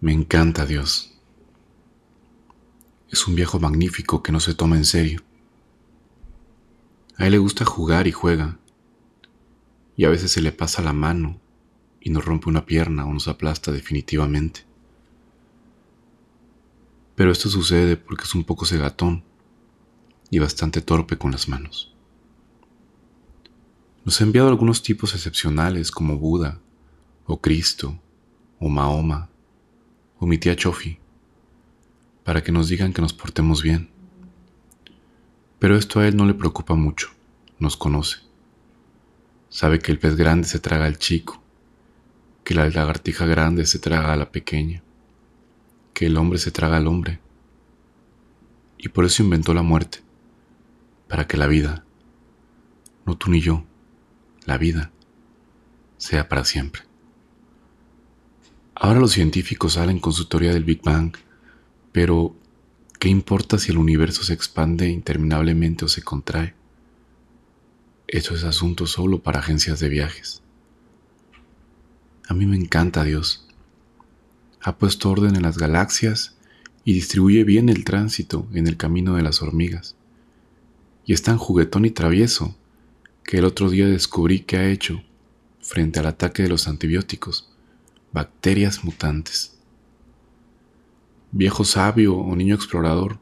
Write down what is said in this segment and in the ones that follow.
Me encanta Dios. Es un viejo magnífico que no se toma en serio. A él le gusta jugar y juega. Y a veces se le pasa la mano y nos rompe una pierna o nos aplasta definitivamente. Pero esto sucede porque es un poco cegatón y bastante torpe con las manos. Nos ha enviado algunos tipos excepcionales como Buda, o Cristo, o Mahoma, o mi tía Chofi, para que nos digan que nos portemos bien. Pero esto a él no le preocupa mucho, nos conoce. Sabe que el pez grande se traga al chico, que la lagartija grande se traga a la pequeña, que el hombre se traga al hombre. Y por eso inventó la muerte, para que la vida, no tú ni yo, la vida, sea para siempre. Ahora los científicos salen con su teoría del Big Bang, pero ¿qué importa si el universo se expande interminablemente o se contrae? Eso es asunto solo para agencias de viajes. A mí me encanta Dios. Ha puesto orden en las galaxias y distribuye bien el tránsito en el camino de las hormigas. Y es tan juguetón y travieso que el otro día descubrí que ha hecho frente al ataque de los antibióticos bacterias mutantes. Viejo sabio o niño explorador,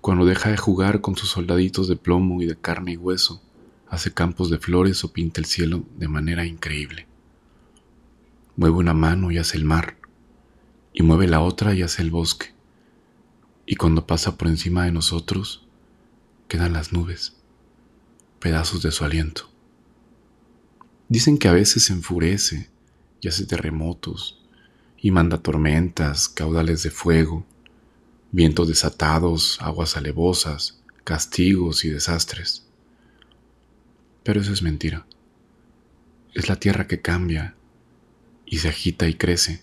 cuando deja de jugar con sus soldaditos de plomo y de carne y hueso, hace campos de flores o pinta el cielo de manera increíble. Mueve una mano y hace el mar, y mueve la otra y hace el bosque, y cuando pasa por encima de nosotros, quedan las nubes, pedazos de su aliento. Dicen que a veces se enfurece y hace terremotos, y manda tormentas, caudales de fuego, vientos desatados, aguas alevosas, castigos y desastres. Pero eso es mentira. Es la tierra que cambia y se agita y crece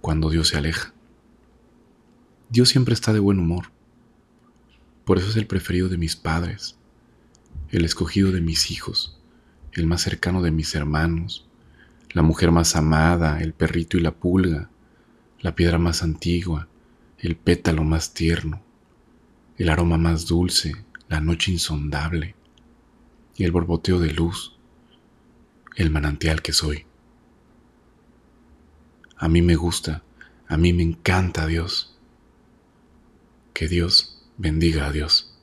cuando Dios se aleja. Dios siempre está de buen humor. Por eso es el preferido de mis padres, el escogido de mis hijos, el más cercano de mis hermanos, la mujer más amada, el perrito y la pulga, la piedra más antigua, el pétalo más tierno, el aroma más dulce, la noche insondable y el borboteo de luz, el manantial que soy. A mí me gusta, a mí me encanta Dios. Que Dios bendiga a Dios.